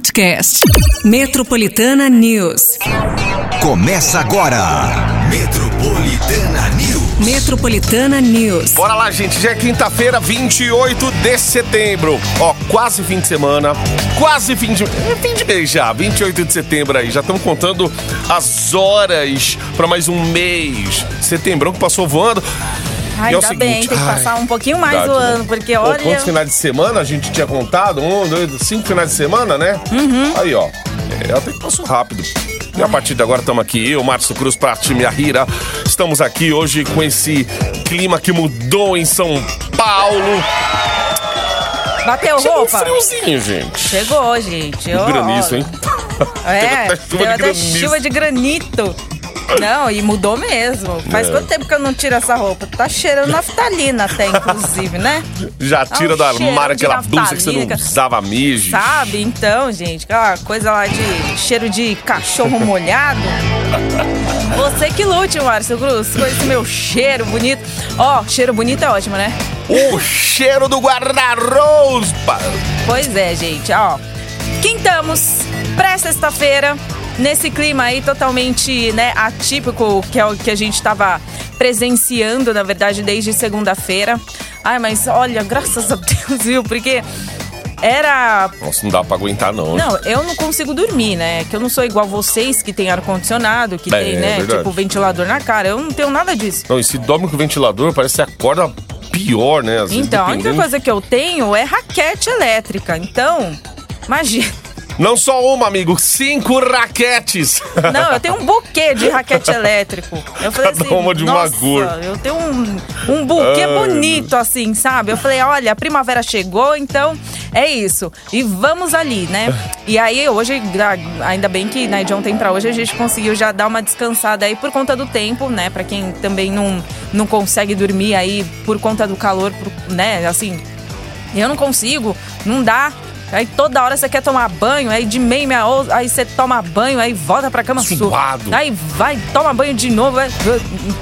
podcast. Metropolitana News. Começa agora. Metropolitana News. Metropolitana News. Bora lá, gente. Já é quinta-feira, 28 de setembro. Ó, quase fim de semana. Quase fim de. É fim de mês já. 28 de setembro aí. Já estamos contando as horas para mais um mês. Setembro que passou voando. Ai, E é ainda seguinte, bem, tem que ai, passar um pouquinho mais verdade, o né? ano, porque Pô, olha. quantos finais de semana a gente tinha contado? Um, dois, cinco finais de semana, né? Uhum. Aí, ó. É, até que passou rápido. E a partir de agora estamos aqui, eu, Márcio Cruz, Prati Minha Rira. Estamos aqui hoje com esse clima que mudou em São Paulo. Bateu Chegou um roupa? friozinho, gente. Chegou, gente. Ó, Granizo, hein? É, Teve até chuva deu de até chuva de granito. Não, e mudou mesmo. Faz É. quanto tempo que eu não tiro essa roupa? Tá cheirando naftalina até, inclusive, né? Já tira um do armário aquela blusa que você não usava mesmo. Sabe? Então, gente, aquela coisa lá de cheiro de cachorro molhado. Você que lute, Márcio Cruz, com esse meu cheiro bonito. Ó, cheiro bonito é ótimo, né? O cheiro do guarda-roupa. Pois é, gente, ó. Quintamos, pré-sexta-feira, nesse clima aí totalmente, né, atípico, que é o que a gente tava presenciando, na verdade, desde segunda-feira. Ai, mas olha, graças a Deus, viu? Porque era Nossa, não dá pra aguentar, não. não, eu não consigo dormir, né? Que eu não sou igual vocês que tem ar-condicionado, que É, tem, é né, verdade. tipo, ventilador na cara. Eu não tenho nada disso. Não, e se dorme com o ventilador, parece que acorda pior, né? Vezes, Então, a única dependendo- coisa que eu tenho é raquete elétrica. Então, imagina. Não só uma, amigo, cinco raquetes. Não, eu tenho um buquê de raquete elétrico. Eu falei Cada assim, uma de uma cor." eu tenho um, um buquê Ai, bonito assim, sabe? Eu falei, olha, a primavera chegou, então é isso. E vamos ali, né? E aí hoje, ainda bem que né, de ontem pra hoje a gente conseguiu já dar uma descansada aí por conta do tempo, né? Pra quem também não, não consegue dormir aí por conta do calor, né? Assim, eu não consigo, não dá. Aí toda hora você quer tomar banho, aí de meia, meia aí você toma banho, aí volta pra cama su- Suado. Aí vai, toma banho de novo, aí-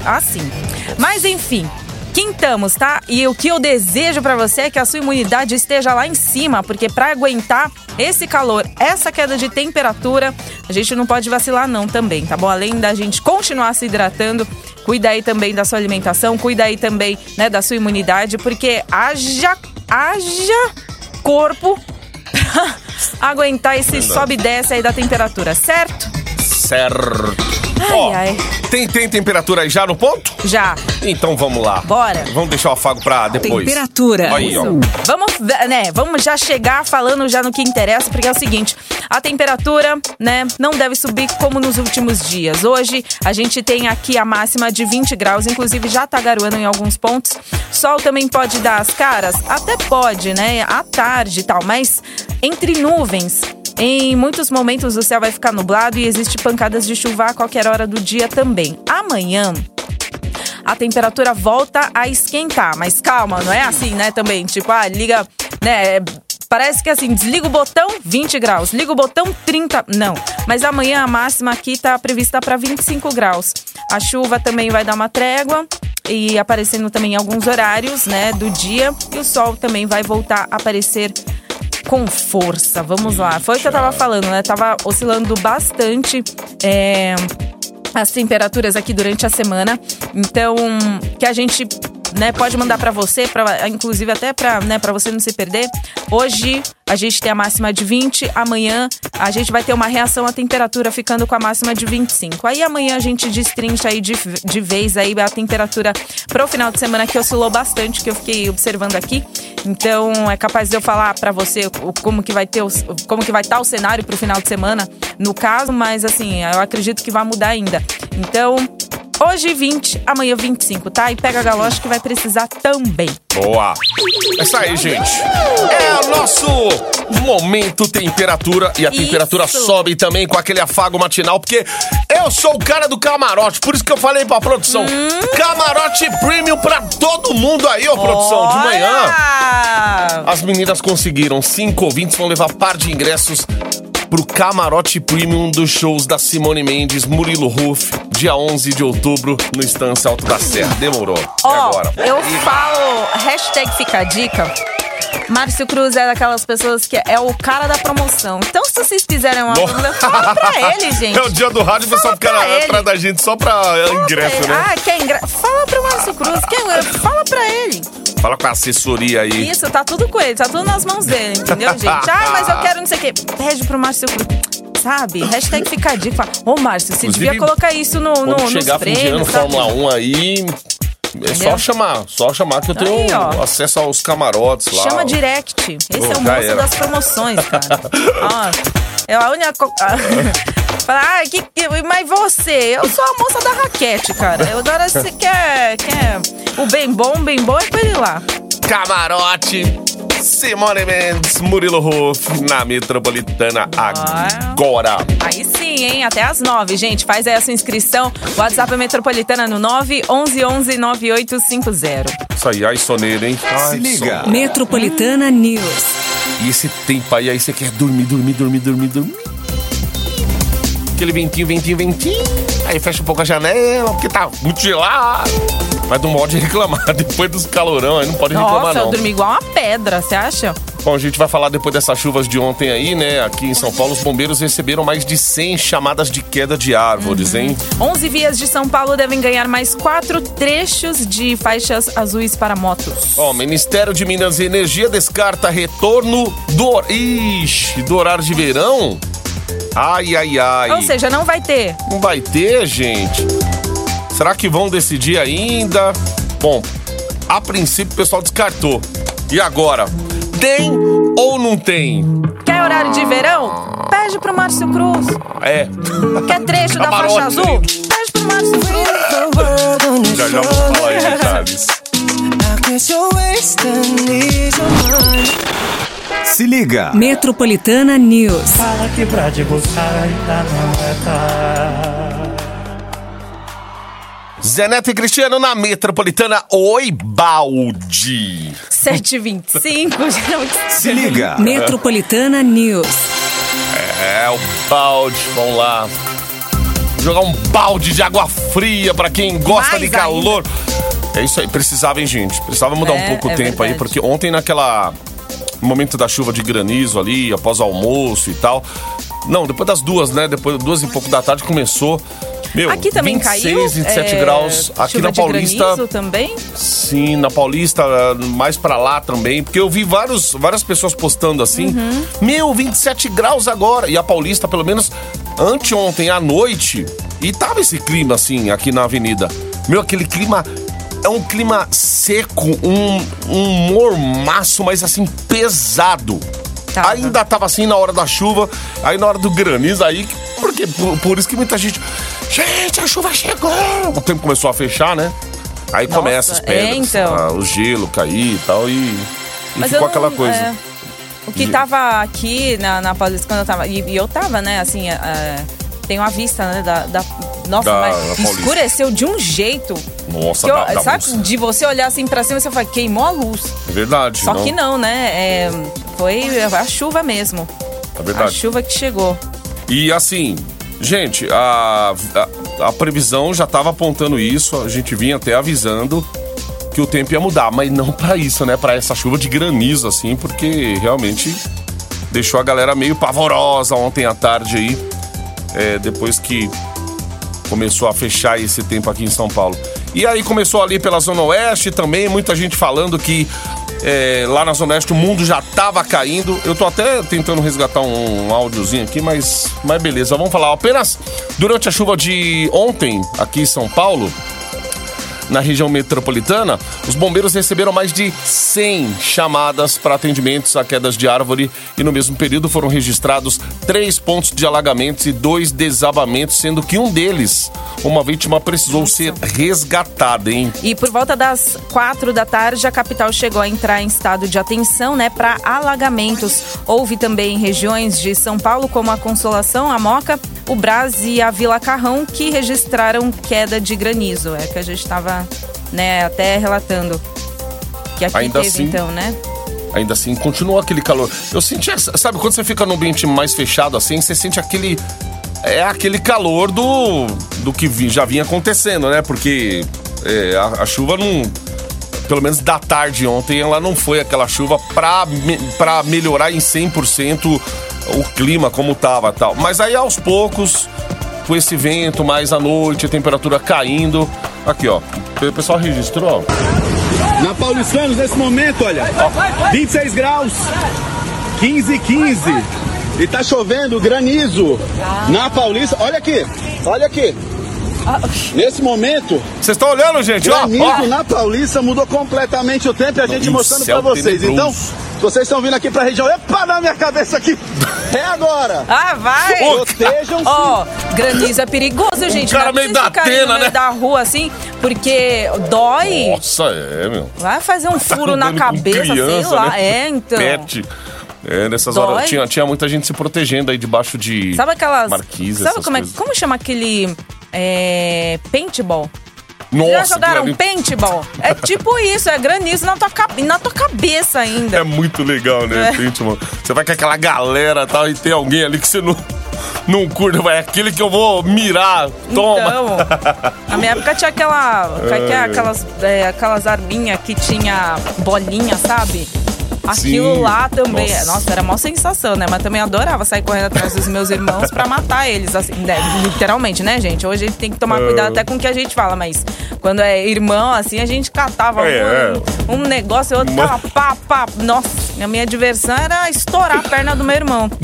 assim. Mas enfim, quintamos, tá? E o que eu desejo pra você é que a sua imunidade esteja lá em cima, porque pra aguentar esse calor, essa queda de temperatura, a gente não pode vacilar não também, tá bom? Além da gente continuar se hidratando, cuida aí também da sua alimentação, cuida aí também, né, da sua imunidade, porque haja, haja corpo aguentar esse sobe e desce aí da temperatura, certo? Certo. Ai, Ó, ai. Tem, tem temperatura aí já no ponto? Já. Então vamos lá. Bora. Vamos deixar o afago pra depois. Temperatura. Aí, ó. Vamos, né, vamos já chegar falando já no que interessa, porque é o seguinte, a temperatura, né, não deve subir como nos últimos dias. Hoje a gente tem aqui a máxima de 20 graus, inclusive já tá garoando em alguns pontos. Sol também pode dar as caras? Até pode, né, à tarde e tal, mas entre nuvens. Em muitos momentos o céu vai ficar nublado e existe pancadas de chuva a qualquer hora do dia também. Amanhã a temperatura volta a esquentar. Mas calma, não é assim, né? Também, tipo, ah, liga, né? Parece que assim, desliga o botão 20 graus, liga o botão 30. Não, mas amanhã a máxima aqui tá prevista para 25 graus. A chuva também vai dar uma trégua e aparecendo também em alguns horários, né, do dia, e o sol também vai voltar a aparecer com força. Vamos lá. Foi o que eu tava falando, né? Tava oscilando bastante. é, as temperaturas aqui durante a semana. Então, que a gente né, pode mandar pra você, pra, inclusive até pra, né, você não se perder. Hoje a gente tem a máxima de 20, amanhã a gente vai ter uma reação à temperatura ficando com a máxima de 25. Aí amanhã a gente destrincha aí de, de vez aí a temperatura pro final de semana que oscilou bastante, que eu fiquei observando aqui. Então é capaz de eu falar pra você como que vai ter os- como que vai estar o cenário pro final de semana no caso, mas assim, eu acredito que vai mudar ainda. Então, hoje 20, amanhã 25, tá? E pega a galocha que vai precisar também. Boa. É isso aí, gente. É o nosso momento temperatura. E a Isso. temperatura sobe também com aquele afago matinal, porque eu sou o cara do camarote. Por isso que eu falei pra produção: Hum? camarote premium pra todo mundo aí, ô produção, de manhã. Olha! As meninas conseguiram. Cinco ouvintes vão levar par de ingressos pro camarote premium dos shows da Simone Mendes, Murilo Ruff, dia 11 de outubro, no Estância Alto da Serra. Demorou. É Ó, agora. eu falo, hashtag fica a dica. Márcio Cruz é daquelas pessoas que é o cara da promoção. Então, se vocês Nossa. dúvida, fala pra ele, gente. É o dia do rádio, o pessoal fica pra atrás da gente só pra ingresso, né? Ah, quer ingresso? Fala pro Márcio Cruz. Quer... Fala pra ele. Fala com a assessoria aí. Isso, tá tudo com ele, tá tudo nas mãos dele, entendeu, gente? Ah, mas eu quero não sei o quê. Pede pro Márcio Cruz. Sabe? Hashtag fica a dica. Fala, Ô, Márcio, você Inclusive, devia colocar isso no, no, Quando nos chegar fim de ano, prêmios. sabe? Fórmula 1 aí. É só chamar, só chamar que eu tenho Aí, ó. acesso aos camarotes lá. Chama direct. Esse Pô, é o moço era. das promoções, cara. Ó, é a única. co- Fala, ah, que, que- mas você? Eu sou a moça da raquete, cara. Eu, agora você quer, quer o bem bom, bem bom é com ele lá. Camarote. Simone Mendes, Murilo Ruff, na Metropolitana agora. Aí sim, hein? Até às nove, gente. Faz aí a sua inscrição. WhatsApp é Metropolitana no 911 9850. Isso aí, ai soneira, hein? Ai, Se liga. Metropolitana News. E esse tempo aí, aí você quer dormir, dormir, dormir, dormir, dormir. Aquele ventinho, ventinho, ventinho. Aí fecha um pouco a janela, porque tá muito gelado. Mas não pode reclamar. Depois dos calorão, aí não pode reclamar, Nossa, eu não. dormi igual uma pedra, você acha? Bom, a gente vai falar depois dessas chuvas de ontem aí, né? Aqui em São Paulo, os bombeiros receberam mais de 100 chamadas de queda de árvores, hein? 11 vias de São Paulo devem ganhar mais quatro trechos de faixas azuis para motos. Ó, o Ministério de Minas e Energia descarta retorno do... Ixi, do horário de verão? Ai, ai, ai. Ou seja, não vai ter. Não vai ter, gente? Será que vão decidir ainda? Bom, a princípio o pessoal descartou. E agora? Tem ou não tem? Quer horário de verão? Pede pro Márcio Cruz. É. Quer trecho da Camarote. faixa azul? Pede pro Márcio Cruz. Já já vou falar em detalhes. Se liga. Metropolitana News. Fala que pra te buscar ainda não é tarde. Zé Neto e Cristiano na Metropolitana. Oi, balde. 7h25, geralmente. Se liga. Metropolitana News. É, o balde. Vamos lá. Jogar um balde de água fria pra quem gosta Mais de calor. É isso aí, precisava, hein, gente? Precisava mudar É, um pouco o é tempo aí, verdade. porque ontem naquela. No momento da chuva de granizo ali, após o almoço e tal. Não, depois das duas, né? Depois das duas e pouco da tarde começou. Meu, Aqui também 26, caiu. 27 é, graus. Aqui na Paulista. também. Sim, na Paulista, mais pra lá também. Porque eu vi vários, várias pessoas postando assim. Uhum. Meu, 27 graus agora. E a Paulista, pelo menos anteontem à noite. E tava esse clima assim, aqui na avenida. Meu, aquele clima. É um clima seco, um, um mormaço, mas assim, pesado. Tava. Ainda tava assim na hora da chuva, aí na hora do granizo, aí. Porque por, por isso que muita gente. Gente, a chuva chegou! O tempo começou a fechar, né? Aí Nossa, começa as é, pedras, então. ah, o gelo cair e tal, e, e Mas ficou não- aquela coisa. é, o que De- tava aqui na, na Paulista, quando eu tava. E, e eu tava, né, assim. é, tem uma vista, né, da. da- nossa, Da- mas da escureceu de um jeito. Nossa, que eu- da, da sabe, música. de você olhar assim pra cima, você fala, queimou a luz. É verdade. Só que não, né? é, foi a chuva mesmo. É A verdade. chuva que chegou. E assim, gente, a, a, a previsão já tava apontando isso, a gente vinha até avisando que o tempo ia mudar, mas não pra isso, né? Pra essa chuva de granizo, assim, porque realmente deixou a galera meio pavorosa ontem à tarde aí, é, depois que começou a fechar esse tempo aqui em São Paulo. E aí começou ali pela Zona Oeste também, muita gente falando que é, lá na Zona Oeste o mundo já tava caindo. Eu tô até tentando resgatar um, um áudiozinho aqui, mas, mas beleza, vamos falar. Apenas durante a chuva de ontem aqui em São Paulo, na região metropolitana, os bombeiros receberam mais de 100 chamadas para atendimentos a quedas de árvore e no mesmo período foram registrados três pontos de alagamentos e dois desabamentos, sendo que um deles, uma vítima precisou ser resgatada, hein? E por volta das quatro da tarde, a capital chegou a entrar em estado de atenção, né, para alagamentos. Houve também regiões de São Paulo, como a Consolação, a Moca, o Brás e a Vila Carrão, que registraram queda de granizo. É que a gente estava, né, até relatando. Que aqui Ainda teve, assim, então, né? Ainda assim, continua aquele calor. Eu senti, sabe, quando você fica num ambiente mais fechado assim, você sente aquele. É aquele calor do, do que já vinha acontecendo, né? Porque é, a, a chuva não. Pelo menos da tarde ontem, ela não foi aquela chuva pra, me- pra melhorar em 100% o clima como tava tal. Mas aí aos poucos, com esse vento mais à noite, a temperatura caindo. Aqui, ó. O pessoal registrou, ó. Na Paulistanos, nesse momento, olha, 26 graus, 15 e 15. E tá chovendo granizo na Paulista. Olha aqui, olha aqui. Nesse momento, Vocês estão olhando, gente? Ó, granizo ó. na Paulista mudou completamente o tempo e a gente Ih, mostrando pra vocês. tenebroso. Então, vocês estão vindo aqui pra região, epa, na minha cabeça aqui. É agora. Ah, vai! Protejam-se. Ó, granizo é perigoso, gente. cara é pra meio da meio né? da rua assim, porque dói. Nossa, é, meu. Vai fazer um furo na cabeça, sei criança, lá. né? É, então. Pet. É, nessas Dói. horas tinha, tinha muita gente se protegendo aí debaixo de Sabe aquelas. marquises, sabe como, é, como chama aquele. É, paintball? Nossa, Já jogaram ali paintball? É tipo isso, é granizo na tua, na tua cabeça ainda. É muito legal, né? É. Mano. Você vai com aquela galera e tal, e tem alguém ali que você não, não curte, vai, é aquele que eu vou mirar. Toma. Então, na minha época tinha aquela. que é é? Aquelas, é, aquelas arminhas que tinha bolinha, sabe? Aquilo Sim. lá também. Nossa. Nossa. era mó sensação, né? Mas também adorava sair correndo atrás dos meus irmãos pra matar eles, assim, né? literalmente, né, gente? Hoje a gente tem que tomar cuidado até com o que a gente fala, mas quando é irmão, assim, a gente catava É, um, um negócio e outro Mas- tava pá, pá. Nossa, a minha diversão era estourar a perna do meu irmão.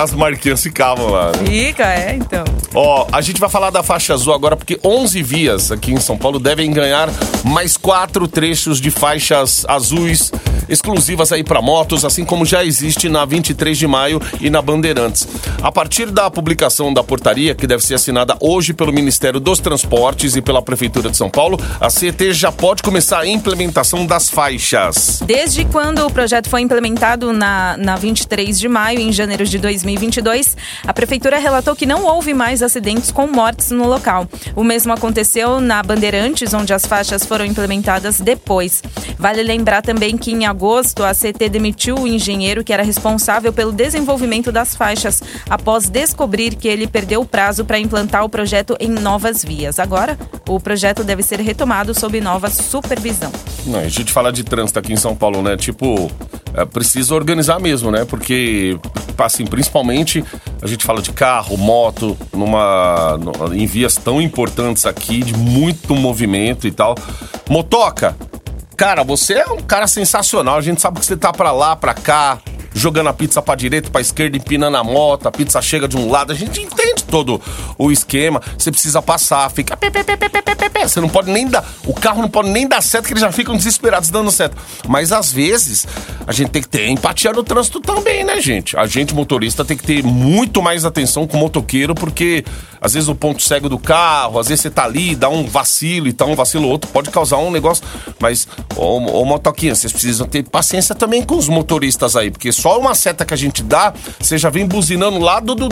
As marquinhas ficavam lá, né? Fica, é, então. Ó, a gente vai falar da faixa azul agora, porque 11 vias aqui em São Paulo devem ganhar mais quatro trechos de faixas azuis exclusivas aí para motos, assim como já existe na 23 de maio e na Bandeirantes. A partir da publicação da portaria, que deve ser assinada hoje pelo Ministério dos Transportes e pela Prefeitura de São Paulo, a CET já pode começar a implementação das faixas. Desde quando o projeto foi implementado na, na 23 de maio, em janeiro de 2022, a Prefeitura relatou que não houve mais acidentes com mortes no local. O mesmo aconteceu na Bandeirantes, onde as faixas foram implementadas depois. Vale lembrar também que em agosto a CT demitiu o engenheiro que era responsável pelo desenvolvimento das faixas, após descobrir que ele perdeu o prazo para implantar o projeto em novas vias. Agora, o projeto deve ser retomado sob nova supervisão. Não, a gente fala de trânsito aqui em São Paulo, né? Tipo, é, precisa organizar mesmo, né? Porque, assim, principalmente a gente fala de carro, moto, numa, em vias tão importantes aqui, de muito movimento e tal. Motoca, cara, você é um cara sensacional. A gente sabe que você tá pra lá, pra cá, jogando a pizza pra direita, pra esquerda, empinando a moto, a pizza chega de um lado. A gente entende todo o esquema. Você precisa passar, fica. Você não pode nem dar. O carro não pode nem dar certo, que eles já ficam desesperados dando certo. Mas às vezes, a gente tem que ter empatia no trânsito também, né, gente? A gente, motorista, tem que ter muito mais atenção com o motoqueiro, porque às vezes o ponto cego do carro, às vezes você tá ali, dá um vacilo e tá um vacilo outro, pode causar um negócio. Mas, ô, ô motoquinha, vocês precisam ter paciência também com os motoristas aí, porque só uma seta que a gente dá, você já vem buzinando lá do-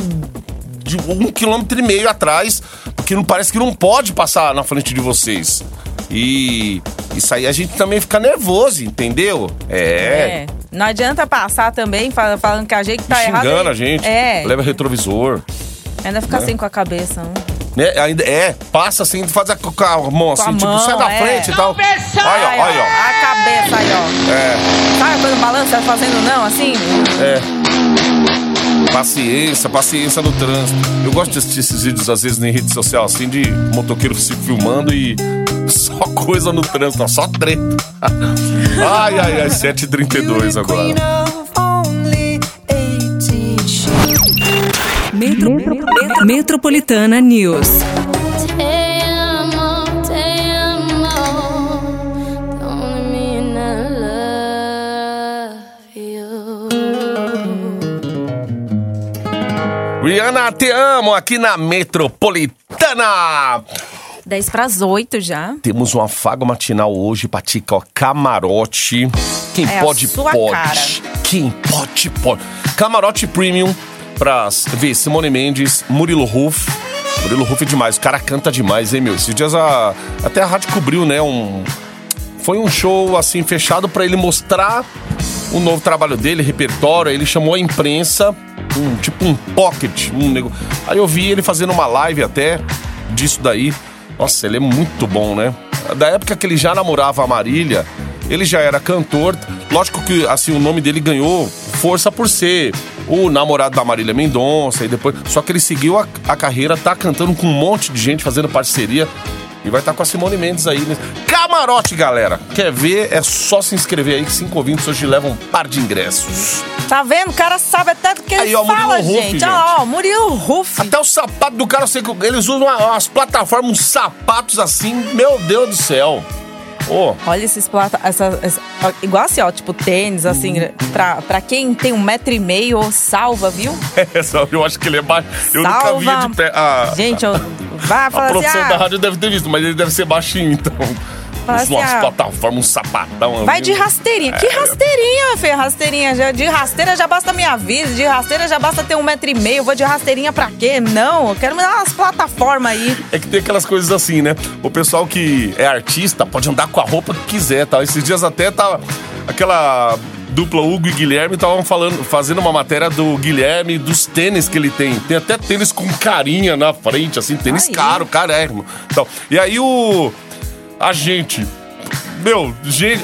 de um quilômetro e meio atrás, porque não parece que não pode passar na frente de vocês. E isso aí a gente também fica nervoso, entendeu? É. É. Não adianta passar também fal- falando que a gente tá errado. Xingando a gente, É. leva retrovisor. Ainda fica assim com a cabeça. Não? Né? Ainda, é, passa assim, faz a, com a mão assim, a tipo, mão, sai da é. frente e tal. Olha, olha, ó. A cabeça aí, ó. É, Sabe quando balança fazendo não, assim? é. Paciência, paciência no trânsito. Eu gosto de assistir esses vídeos, às vezes, em rede social, assim, de motoqueiro se filmando e só coisa no trânsito, só treta. Ai, ai, ai, 7h32 agora. Metro, Metro- Metropolitana News. Rihanna, te amo aqui na Metropolitana. 10 para as 8 já. Temos um afago matinal hoje pra ti, ó, camarote. Quem É pode, pode. cara. Quem pode, pode. Camarote premium pra ver Simone Mendes, Murilo Ruff. Murilo Ruff é demais, o cara canta demais, hein, meu? Esses dias a, até a rádio cobriu, né, um... Foi um show, assim, fechado pra ele mostrar o novo trabalho dele, repertório. Ele chamou a imprensa, um, tipo um pocket, um negócio. Aí eu vi ele fazendo uma live até disso daí. Nossa, ele é muito bom, né? Da época que ele já namorava a Marília, ele já era cantor. Lógico que, assim, o nome dele ganhou força por ser o namorado da Marília Mendonça e depois. Só que ele seguiu a, a carreira, tá cantando com um monte de gente, fazendo parceria. E vai estar com a Simone Mendes aí. Né? Camarote, galera! Quer ver? É só se inscrever aí que cinco ouvintes hoje levam um par de ingressos. Tá vendo? O cara sabe até do que ele Aí, ó, Murilo fala, Huff, gente. gente. Olha lá, ó, Murilo Ruff. Até o sapato do cara, eu sei que eles usam uma- umas plataformas, uns sapatos assim, meu Deus do céu. Ô, Olha esses plata... Essa, essa- igual assim, ó, tipo tênis, assim, Uhum. pra, pra quem tem um metro e meio, salva, viu? essa, eu acho que ele é baixo. Eu salva. nunca vi de pé. A, Gente, eu... vai a falar assim, produção da ah, rádio deve ter visto, mas ele deve ser baixinho, então. Fala Usa assim, umas ah, plataformas, um sapatão. vai de rasteirinha. Que rasteirinha, filho? Rasteirinha. Já, de rasteira já basta a minha vida. De rasteira já basta ter um metro e meio. Eu vou de rasteirinha pra quê? Não, eu quero me dar umas plataformas aí. É que tem aquelas coisas assim, né? O pessoal que é artista pode andar com a roupa que quiser, tal. Esses dias até tava aquela dupla Hugo e Guilherme estavam falando, fazendo uma matéria do Guilherme dos tênis que ele tem. Tem até tênis com carinha na frente, assim, tênis Aí. caro, carérrimo. Então, e aí o a gente, meu, gente,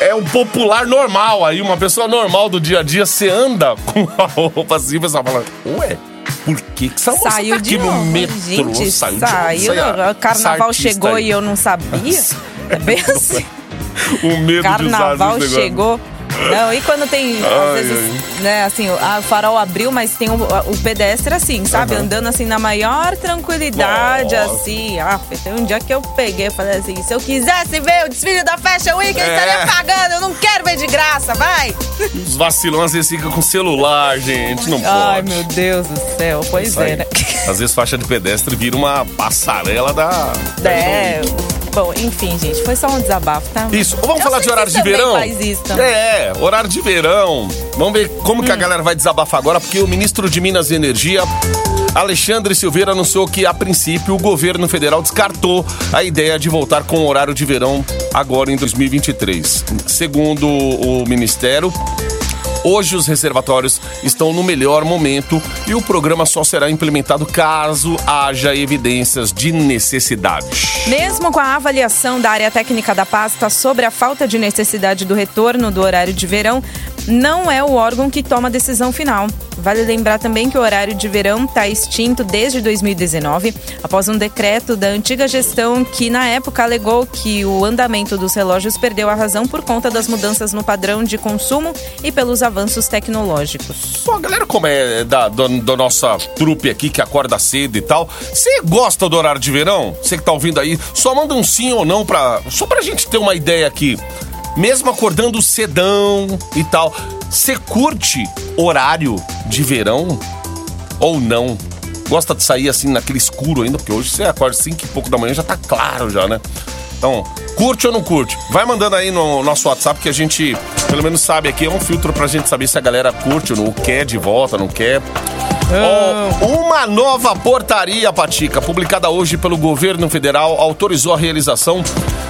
é um popular normal aí, uma pessoa normal do dia a dia, você anda com a roupa assim, o pessoal fala, ué, por que que essa moça Saiu tá de aqui no novo. metrô? Gente, saiu, saiu. de onde? O carnaval chegou aí. e eu não sabia. É bem assim. O medo Carnaval de usar esse negócio. Não, e quando tem, às Ai, vezes, né, assim, o- a- o farol abriu, mas tem o, o pedestre assim, sabe? Andando assim na maior tranquilidade, Nossa. assim. Ah, tem um dia que eu peguei e falei assim: se eu quisesse ver o desfile da Fashion Week, eu É. estaria pagando, eu não quero ver de graça, vai! Os vacilões às vezes ficam com celular, gente. Não pode. Ai, meu Deus do céu, pois é, né? Às vezes faixa de pedestre vira uma passarela da. da É. Bom, enfim, gente, foi só um desabafo, tá? Isso, vamos Eu falar de horário de verão? Faz isso também. É, horário de verão. Vamos ver como Hum. que a galera vai desabafar agora, porque o ministro de Minas e Energia, Alexandre Silveira, anunciou que, a princípio, o governo federal descartou a ideia de voltar com o horário de verão agora em 2023. Segundo o ministério, Hoje os reservatórios estão no melhor momento e o programa só será implementado caso haja evidências de necessidade. Mesmo com a avaliação da área técnica da pasta sobre a falta de necessidade do retorno do horário de verão, não é o órgão que toma a decisão final. Vale lembrar também que o horário de verão está extinto desde 2019, após um decreto da antiga gestão que, na época, alegou que o andamento dos relógios perdeu a razão por conta das mudanças no padrão de consumo e pelos avanços tecnológicos. A galera como é da, do- nossa trupe aqui, que acorda cedo e tal, você gosta do horário de verão? Você que tá ouvindo aí, só manda um sim ou não pra... Só pra gente ter uma ideia aqui. Mesmo acordando cedão e tal, você curte horário de verão ou não? Gosta de sair assim naquele escuro ainda? Porque hoje você acorda 5 e pouco da manhã já tá claro já, né? Então, curte ou não curte? Vai mandando aí no nosso WhatsApp que a gente, pelo menos, sabe aqui. É um filtro pra gente saber se a galera curte ou não quer de volta, não quer. Ó, uma nova portaria, Patica, publicada hoje pelo governo federal, autorizou a realização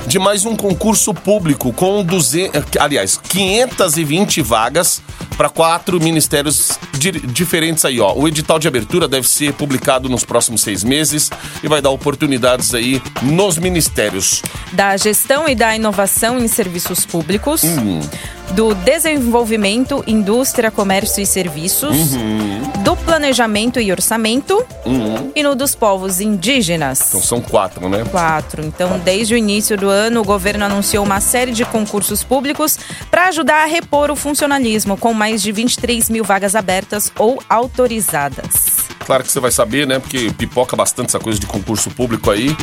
de mais um concurso público com 200, aliás, 520 vagas para quatro ministérios di- diferentes aí, ó. O edital de abertura deve ser publicado nos próximos seis meses e vai dar oportunidades aí nos ministérios. da gestão e da inovação em serviços públicos, Hum. Do desenvolvimento, indústria, comércio e serviços, Uhum. do planejamento e orçamento e no dos povos indígenas. Então são quatro, né? Quatro. Então, desde o início do ano, o governo anunciou uma série de concursos públicos para ajudar a repor o funcionalismo, com mais de 23 mil vagas abertas ou autorizadas. Claro que você vai saber, né? Porque pipoca bastante essa coisa de concurso público aí.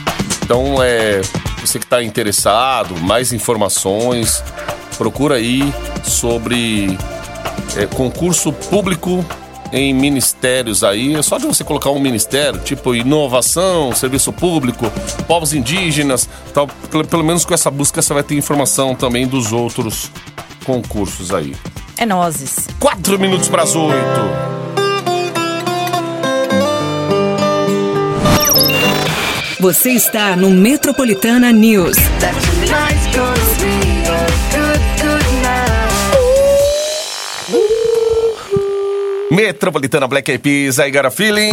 Então, é. Você que está interessado, mais informações, procura aí sobre é, concurso público em ministérios aí. É só de você colocar um ministério, tipo inovação, serviço público, povos indígenas, tal. Pelo, pelo menos com essa busca você vai ter informação também dos outros concursos aí. É nozes. Quatro minutos para as oito. Você está no Metropolitana News. Metropolitana Black Eyed Peas, I got a feeling.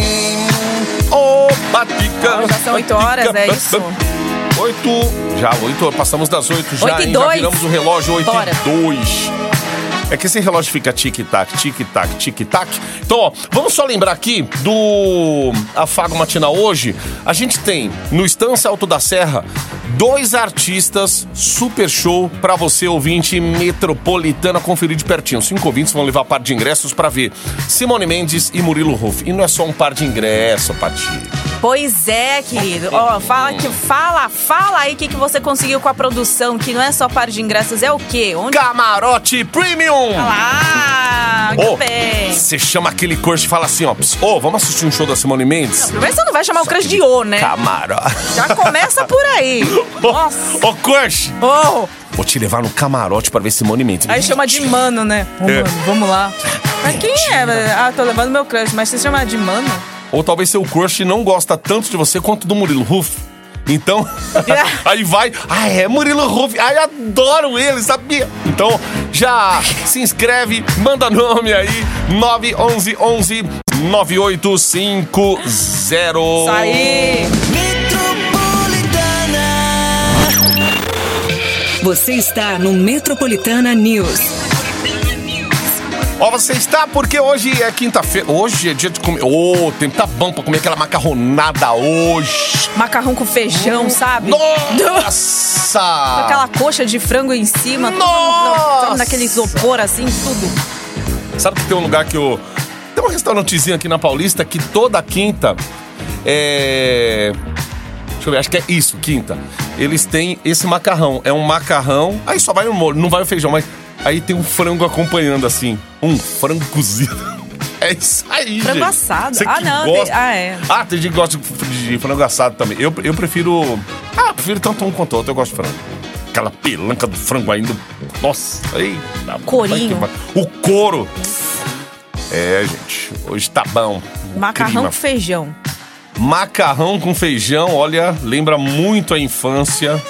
Oh, Patica. Já são oito horas, é isso? Oito. Já, oito. Passamos das oito já, Oito e hein? Já dois. viramos o relógio oito Bora. e dois. É que esse relógio fica tic-tac, tic-tac, tic-tac. Então, ó, vamos só lembrar aqui do Afago Matinal hoje. A gente tem no Estância Alto da Serra dois artistas super show pra você, ouvinte metropolitana, conferir de pertinho. Cinco ouvintes vão levar par de ingressos pra ver Simone Mendes e Murilo Ruff. E não é só um par de ingressos, Pati. Pois é, querido. Ó, fala que fala, fala aí o que, que você conseguiu com a produção, que não é só par de ingressos, é o quê? Onde Camarote Premium! Ah, Ô, bem. Você chama aquele crush e fala assim, ó, "Ps, ô, vamos assistir um show da Simone Mendes? Primeiro você não vai chamar o crush de O, né? Camarote. Já começa por aí. Nossa. Ô, crush! Oh, Vou te levar no camarote pra ver Simone Mendes. aí chama de mano, né? Ô, É. mano, vamos lá. Mas quem é? Ah, tô levando meu crush, mas você chama de mano? Ou talvez seu crush não gosta tanto de você quanto do Murilo Ruff. Então, aí vai, ah, é Murilo Ruff, ai, adoro ele, sabia? Então, já se inscreve, manda nome aí, 911 9850. Isso aí. Você está no Metropolitana News. Ó, você está porque hoje é quinta-feira, hoje é dia de comer, ô, o tempo tá bom pra comer aquela macarronada hoje. Macarrão com feijão, sabe? Nossa! Aquela coxa de frango em cima, tudo Nossa! sabe, naquele isopor assim, tudo. Sabe que tem um lugar que eu. Tem um restaurantezinho aqui na Paulista que toda quinta é. Deixa eu ver, acho que é isso, quinta. Eles têm esse macarrão. É um macarrão. Aí só vai o molho, não vai o feijão, mas aí tem um frango acompanhando assim. Um frango cozido. É isso aí, Frango gente. assado. Você Ah, não, Gosta... tem- ah, é. Ah, tem gente que gosta de, frango assado também. Eu, eu prefiro. Ah, prefiro tanto um quanto outro. Eu gosto de frango. Aquela pelanca do frango ainda. Nossa, aí. Corinho. O couro. É, gente. Hoje tá bom. Macarrão Clima. com feijão. Macarrão com feijão, olha, lembra muito a infância.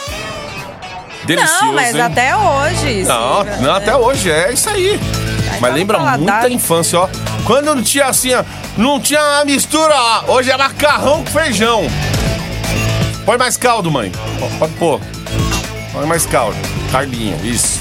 Delicioso. não, mas hein? até hoje. Não, sim. não, até hoje, é isso aí. tá Mas no lembra paladar. muito a infância, ó. Quando não tinha assim, ó, não tinha a mistura, ó. Hoje é macarrão com feijão. Põe mais caldo, mãe. Pode pôr. Põe mais caldo. Carlinho, isso.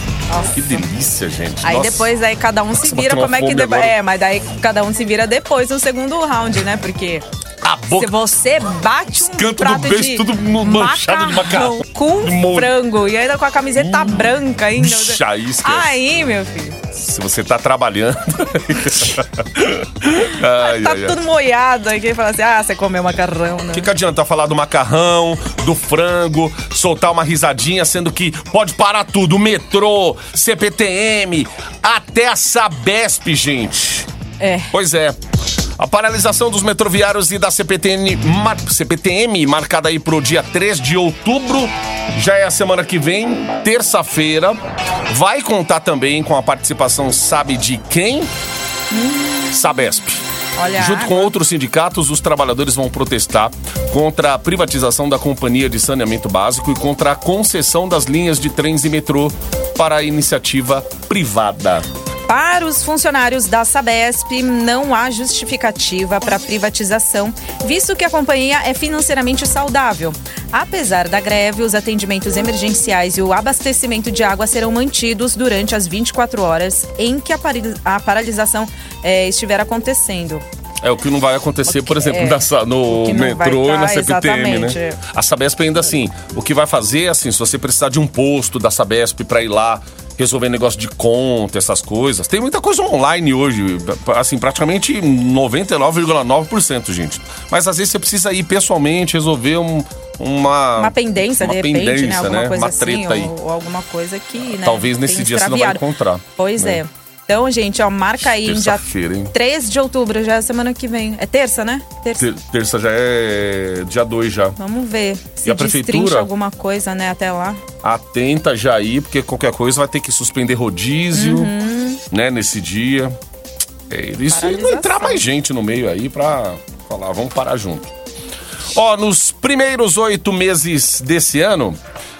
Que delícia, gente. Aí Nossa. depois aí cada um se Nossa, vira bateu uma como é que agora. É, mas daí cada um se vira depois no segundo round, né? Porque A boca. se você bate um cantos do prato beijo de tudo manchado de macarrão. com De frango e ainda com a camiseta branca ainda. Vixe, aí. Aí, meu filho, Se você tá trabalhando. ai, tá ai, ai. tudo moiado aqui e fala assim: "Ah, você comeu macarrão, né?" O que, que adianta falar do macarrão, do frango, soltar uma risadinha, sendo que pode parar tudo. Metrô, CPTM, até a Sabesp, gente. É. Pois é. A paralisação dos metroviários e da CPTM, mar- CPTM marcada aí pro dia 3 de outubro, já é a semana que vem, terça-feira. Vai contar também com a participação, sabe de quem? Sabesp. Olha, Junto com outros sindicatos, os trabalhadores vão protestar contra a privatização da Companhia de Saneamento Básico e contra a concessão das linhas de trens e metrô para a iniciativa privada. Para os funcionários da Sabesp, não há justificativa para privatização, visto que a companhia é financeiramente saudável. Apesar da greve, os atendimentos emergenciais e o abastecimento de água serão mantidos durante as 24 horas em que a, paralisação eh, estiver acontecendo. É o que não vai acontecer, por exemplo, é, na sa- no metrô e na tá, CPTM, né? exatamente. A Sabesp ainda assim, o que vai fazer, assim, se você precisar de um posto da Sabesp para ir lá resolver negócio de conta, essas coisas. Tem muita coisa online hoje, assim, praticamente 99,9%, gente. Mas às vezes você precisa ir pessoalmente resolver um, uma Uma pendência, uma de repente, pendência, né? Alguma coisa Uma assim, treta aí. ou, ou alguma coisa que, né? Talvez nesse dia você não vai encontrar. Pois né? é. Então, gente, ó, marca aí em dia Terça-feira, hein? 3 de outubro, já é semana que vem. É terça, né? Terça. Ter- Terça já é dia 2 já. Vamos ver se E a prefeitura? alguma coisa, né, até lá. atenta já aí, porque qualquer coisa vai ter que suspender rodízio, Uhum. né, nesse dia. É, isso e não entrar mais gente no meio aí pra falar, vamos parar junto. Ó, nos primeiros oito meses desse ano,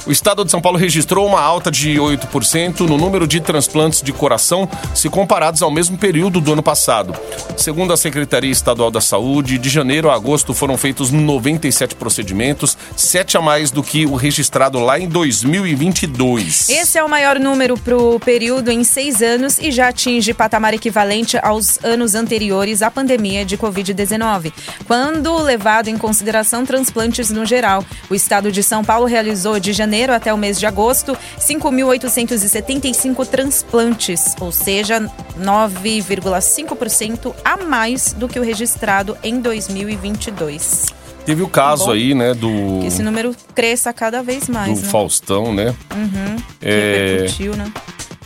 O estado de São Paulo registrou uma alta de 8% no número de transplantes de coração se comparados ao mesmo período do ano passado. Segundo a Secretaria Estadual da Saúde, de janeiro a agosto foram feitos 97 procedimentos, 7 a mais do que o registrado lá em 2022. Esse é o maior número para o período em seis anos e já atinge patamar equivalente aos anos anteriores à pandemia de Covid-19, quando levado em consideração transplantes no geral. O estado de São Paulo realizou de janeiro até o mês de agosto 5.875 transplantes, ou seja, 9,5% a mais do que o registrado em 2022. Teve o caso Bom, aí, né, do, Que esse número cresça cada vez mais, do né? Faustão, né? Que É, repercutiu, né?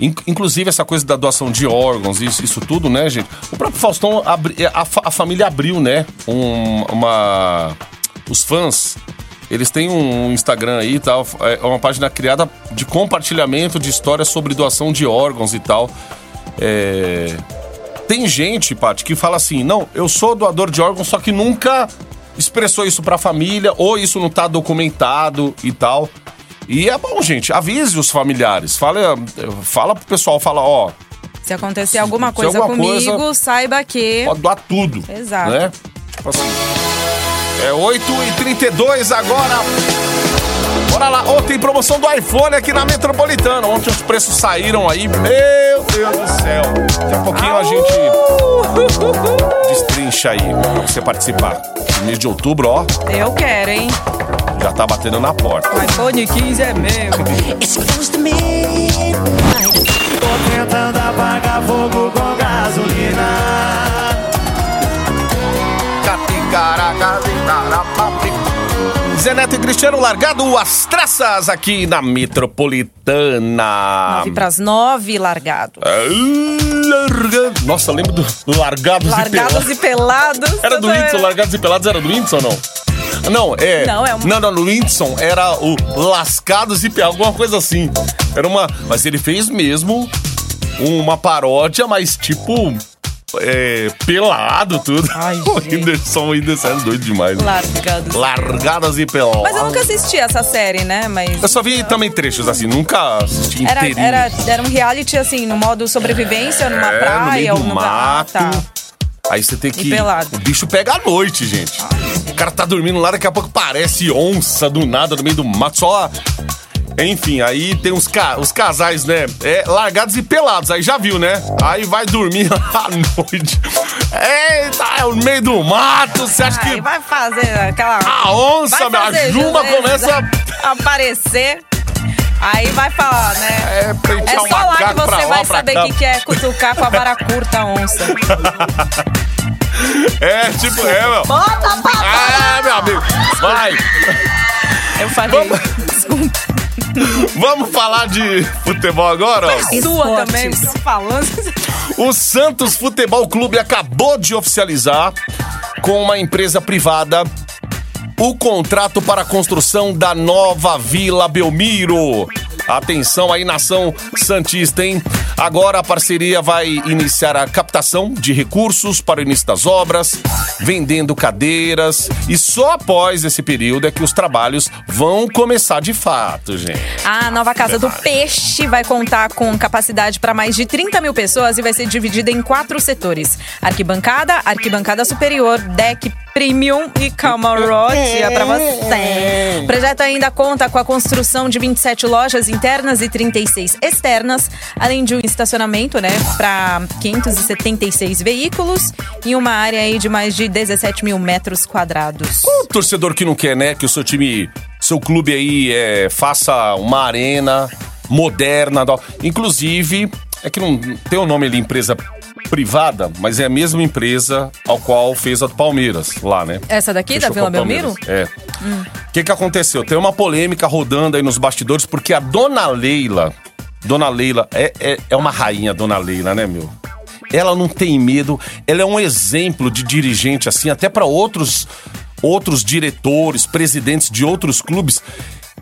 In- Inclusive, essa coisa da doação de órgãos, isso, isso tudo, né, gente? O próprio Faustão, abri- a, a família abriu, né? um- uma. Os fãs. Eles têm um Instagram aí e tal, é uma página criada de compartilhamento de histórias sobre doação de órgãos e tal. É, Tem gente, Paty, que fala assim: não, eu sou doador de órgãos, só que nunca expressou isso pra família, ou isso não tá documentado e tal. E é bom, gente, avise os familiares. Fala, fala pro pessoal, fala, ó, Se acontecer alguma coisa alguma comigo, coisa- saiba que. pode doar tudo. Exato. Né? Tipo assim. É 8h32 agora. Bora lá. Ô, tem promoção do iPhone aqui na Metropolitana. Ontem os preços saíram aí. Meu Deus do céu. Daqui a pouquinho a gente destrincha aí pra você participar. No mês de outubro, ó, Eu quero, hein? já tá batendo na porta. O iPhone 15 é meu. Tô tentando apagar fogo com gasolina. Zé Neto e Cristiano largado as traças aqui na Metropolitana. Nove pras nove, largado. É, largado. Nossa, lembro do Largados, Largados e e pelados. Era do. Whindersson, Largados e Pelados era do Whindersson ou não? Não, é. Não, é uma- Não, não, no Whindersson era o Lascados e Pelados, alguma coisa assim. Era uma. Mas ele fez mesmo uma paródia, mas tipo. É, pelado tudo. Ai, o. Whindersson, o Whindersson é doido demais. né? Largados. Largadas e Pelados. Mas eu nunca assisti essa série, né? Mas. Eu só vi também trechos assim, nunca assisti Era, inteirinho. era, era um reality, assim, no modo sobrevivência, numa É, no praia meio ou do no mato. Ah, tá. Aí você tem que. pelado. O bicho pega à noite, gente. O cara tá dormindo lá, daqui a pouco parece onça do nada no meio do mato, só. A- Enfim, aí tem os, ca... os casais, né? É, largados e pelados, aí já viu, né? Aí vai dormir à noite. Eita, é no meio do mato, você acha Aí que. vai fazer aquela. A onça, fazer juma começa a aparecer. Aí vai falar, né? É, É um só lá que você vai saber o que, que é cutucar com a vara curta a onça. É, tipo, é, meu. Bota pra Ah, meu amigo. Vai. Eu falei. Desculpa. Vamos falar de futebol agora, ó. Sua Esportes. também, tô falando. O Santos Futebol Clube acabou de oficializar com uma empresa privada o contrato para a construção da nova Vila Belmiro. Atenção aí, nação Santista, hein? Agora a parceria vai iniciar a captação de recursos para o início das obras, vendendo cadeiras, e só após esse período é que os trabalhos vão começar de fato, gente. A nova Casa do Peixe vai contar com capacidade para mais de 30 mil pessoas e vai ser dividida em quatro setores: arquibancada, arquibancada superior, deck premium e camarote. É pra você. O projeto ainda conta com a construção de 27 lojas internas e 36 externas, além de um estacionamento, né, para 576 veículos e uma área aí de mais de 17 mil metros quadrados. O torcedor que não quer, né, que o seu time, seu clube aí é, faça uma arena moderna, inclusive, é que não tem o nome ali empresa privada, mas é a mesma empresa ao qual fez a do Palmeiras lá, né? Essa daqui, Fechou da Vila. Belmiro? É. O que que aconteceu? Tem uma polêmica rodando aí nos bastidores porque a Dona Leila, Dona Leila é, é, é uma rainha, Dona Leila, né, meu? Ela não tem medo, ela é um exemplo de dirigente assim, até para outros outros diretores, presidentes de outros clubes.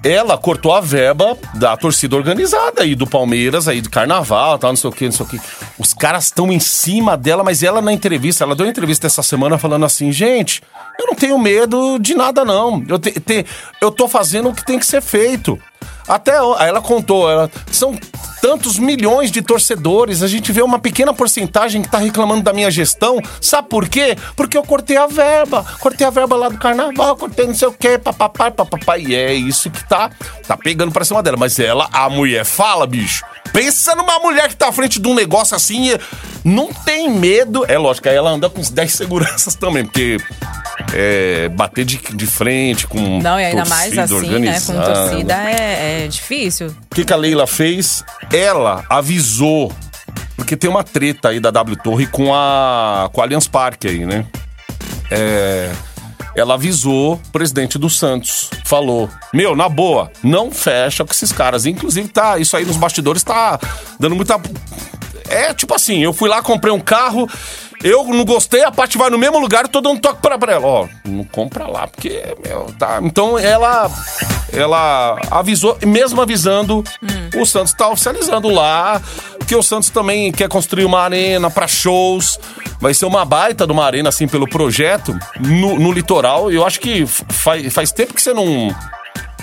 Ela cortou a verba da torcida organizada aí do Palmeiras, aí do Carnaval, tal, não sei o que, não sei o que. Os caras estão em cima dela, mas ela na entrevista, ela deu uma entrevista essa semana falando assim, gente, eu não tenho medo de nada não. Eu, te, te- eu tô fazendo o que tem que ser feito. Até ela contou, ela, são tantos milhões de torcedores, a gente vê uma pequena porcentagem que tá reclamando da minha gestão. Sabe por quê? Porque eu cortei a verba, cortei a verba lá do carnaval, cortei não sei o quê, papapá, papapá. E é isso que tá, tá pegando pra cima dela. Mas ela, a mulher, fala, bicho. Pensa numa mulher que tá à frente de um negócio assim, e não tem medo. É lógico, aí ela anda com uns 10 seguranças também, porque é, bater de, de frente com Não, e ainda mais assim, né? Com torcida é, é difícil. O que, que a Leila fez? Ela avisou. Porque tem uma treta aí da W Torre com a, com a Allianz Parque aí, né? É, ela avisou o presidente do Santos. Falou: Meu, na boa, não fecha com esses caras. Inclusive, tá, isso aí nos bastidores tá dando muita. É tipo assim, eu fui lá, comprei um carro, eu não gostei, a parte vai no mesmo lugar, eu tô dando toque pra, pra ela. Ó, não compra lá, porque, meu, tá. Então ela. Ela avisou, mesmo avisando, o Santos tá oficializando lá, que o Santos também quer construir uma arena pra shows. Vai ser uma baita de uma arena, assim, pelo projeto, no, no litoral. Eu acho que faz, faz tempo que você não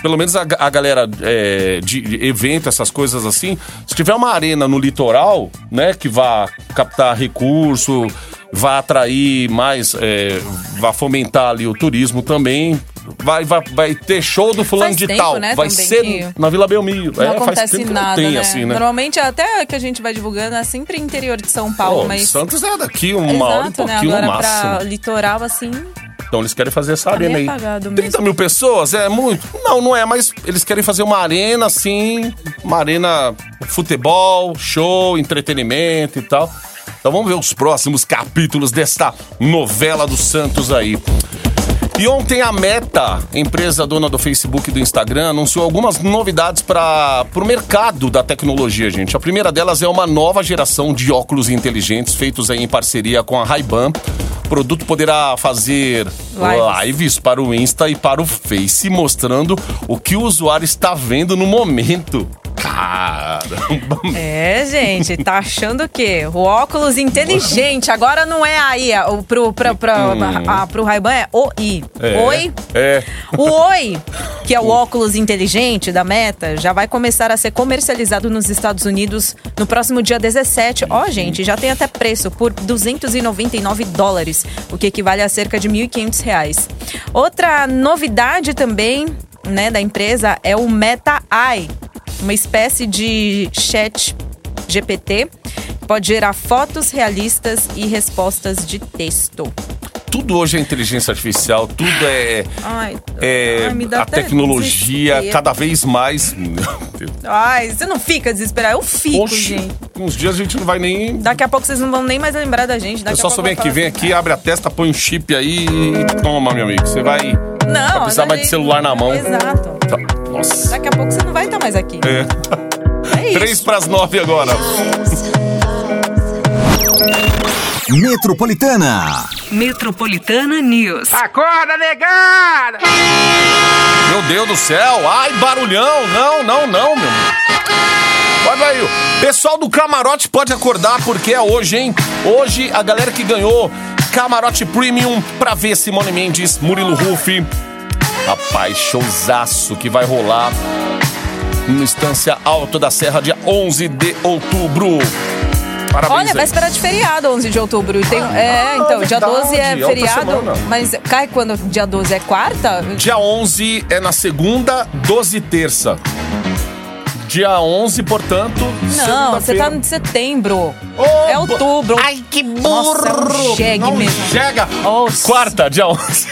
pelo menos a, a galera é, de de evento, essas coisas assim, se tiver uma arena no litoral, né, que vá captar recurso, vá atrair mais, é, vá fomentar ali o turismo também. Vai, vai, vai ter show do fulano Faz de tempo, tal. né, vai ser que na Vila Belmiro. Não é, faz acontece nada, tem né? assim, né? Normalmente até que a gente vai divulgando é sempre interior de São Paulo, Pô, mas. Santos é daqui uma hora e Exato, né? pouquinho Agora no máximo. pra litoral, assim. Então eles querem fazer essa arena meio aí. apagado 30 mesmo. mil pessoas é muito? Não, não é, mas eles querem fazer uma arena assim, uma arena futebol, show, entretenimento e tal. Então vamos ver os próximos capítulos desta novela do Santos aí. E ontem a Meta, empresa dona do Facebook e do Instagram, anunciou algumas novidades para o mercado da tecnologia, gente. A primeira delas é uma nova geração de óculos inteligentes feitos aí em parceria com a Ray-Ban. O produto poderá fazer Lives. lives para o Insta e para o Face, mostrando o que o usuário está vendo no momento. Caramba! É, gente, tá achando o quê? O óculos inteligente. Agora não é aí. O, pro, pra, pra, a, pro Ray-Ban é OI. É, Oi? É. O Oi, que é o óculos inteligente da Meta, já vai começar a ser comercializado nos Estados Unidos no próximo dia 17. Ó, gente, já tem até preço por 299 dólares, o que equivale a cerca de 1.500 reais. Outra novidade também, né, da empresa é o Meta Eye, uma espécie de chat GPT que pode gerar fotos realistas e respostas de texto. Tudo hoje é inteligência artificial, tudo é. Ai, é ai, a tecnologia desespero. cada vez mais. Ai, você não fica desesperado. Eu fico, Oxe, gente. uns dias a gente não vai nem. Daqui a pouco vocês não vão nem mais lembrar da gente. Daqui a só vem eu aqui, vem assim, aqui, abre a testa, põe um chip aí e toma, meu amigo. Você vai. Não, vai precisar mais de celular na mão. Exato. Tá, Nossa. Daqui a pouco você não vai mais aqui. É. É. Três pras nove agora. Metropolitana. Metropolitana News. Meu Deus do céu. Ai, barulhão. Não, não, não, meu. Olha aí. o Pessoal do camarote pode acordar porque é hoje, hein? Hoje a galera que ganhou camarote premium pra ver Simone Mendes, Murilo Rufi. Rapaz, showzaço que vai rolar no Estância Alto da Serra, dia 11 de outubro. Parabéns Olha, aí. véspera de feriado, 11 de outubro. Tem, é, então, dia verdade, 12 é feriado. Mas cai quando? Dia 12 é quarta? Dia 11 é na segunda, 12 terça. Dia 11, portanto, Não, você tá no setembro. Ô, é outubro. Ai, que Nossa, é um burro! jegue Não mesmo. chega! Nossa. Quarta, dia 11.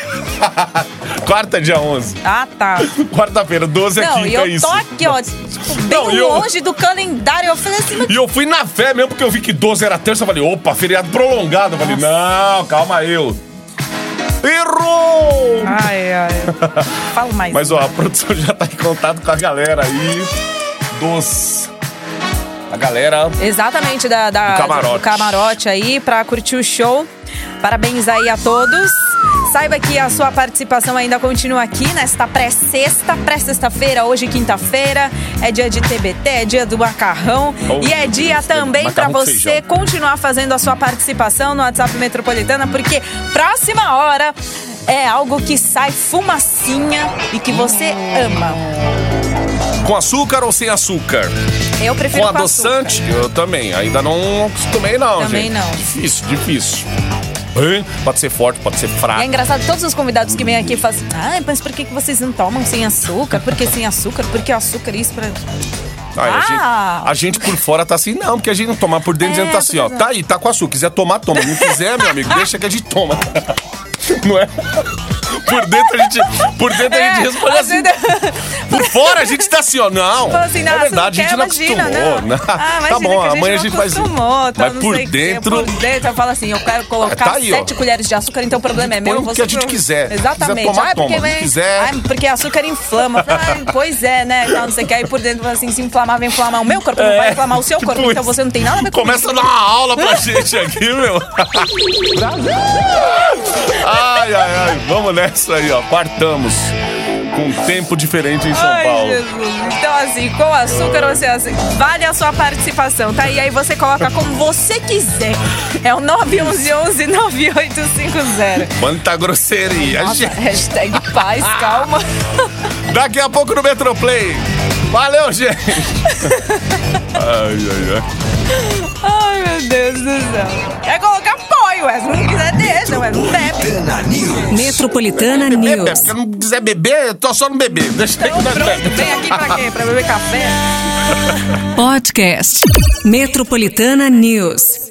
Quarta, dia 11. Ah, tá. Quarta-feira, 12 é Não, quinta, e é eu isso. tô aqui, ó, tipo, bem Não, e eu- longe do calendário. Eu falei assim, mas E eu fui na fé mesmo, porque eu vi que 12 era terça. Eu falei, opa, feriado prolongado. Eu falei, não, calma eu. Errou! Ai, ai. Fala mais. Mas ó, a produção já tá em contato com a galera aí dos. A galera. Exatamente, da, da- Do camarote. do camarote aí, pra curtir o show. Parabéns aí a todos. Saiba que a sua participação ainda continua aqui nesta pré-sexta, pré-sexta-feira, hoje quinta-feira. É dia de TBT, é dia do macarrão. Oh, e é dia Deus, também com você feijão. continuar fazendo a sua participação no WhatsApp Metropolitana, porque próxima hora é algo que sai fumacinha e que você ama. Com açúcar ou sem açúcar? Eu prefiro Com com, adoçante? Eu também. Ainda não acostumei, não, Também gente. não. Difícil, difícil. Hein? Pode ser forte, pode ser E é fraco. engraçado, todos os convidados que vêm aqui assim, ah, mas por que vocês não tomam sem açúcar? Por que sem açúcar? Por que o açúcar isso pra... Ai, a, Ah! gente, a gente por fora tá assim, não, porque a gente não toma por dentro, É, a gente tá assim, ó. é. Tá aí, tá com açúcar. Quiser tomar, toma. Não quiser, meu amigo, deixa que a gente toma. Não é? Por dentro a gente, por dentro a gente responde assim. Por fora a gente tá assim, ó. Não. Fala assim, não, é verdade, a gente não quer, acostumou. imagina, né? Ah, tá imagina bom, amanhã a não gente faz. acostumou, tá, Mas não por dentro. Por dentro eu falo assim, eu quero colocar Tá aí, ó. sete colheres de açúcar, então o problema é meu. o que a gente quiser. Exatamente. Quiser tomar, ah, porque toma. vem- Quiser- Ah, porque açúcar inflama. Pois é, né? Então, não sei o que. Aí por dentro, assim, se inflamar, vai inflamar o meu corpo, não vai inflamar o seu corpo. tipo Então isso. você não tem nada a ver com Começa a dar uma aula pra gente aqui, meu. ai, ai, ai. Vamos nessa aí, ó. Quartamos. Com um tempo diferente em São Ai, Paulo. Jesus. Então, assim, com açúcar ou sem açúcar, vale a sua participação, tá? E aí você coloca como você quiser. É o 911 9850. Quanta grosseria, Nossa, gente. hashtag paz, calma. Daqui a pouco no Metroplay. Valeu, gente. ai, ai, ai. Ai, meu Deus do céu. Quer colocar apoio, ué. Se não quiser, deixa, ué. Não bebe. Metropolitana News. se não quiser beber, eu tô só no beber. Deixa que nós Pronto, vem aqui pra quê? Pra beber café? Podcast. Metropolitana News.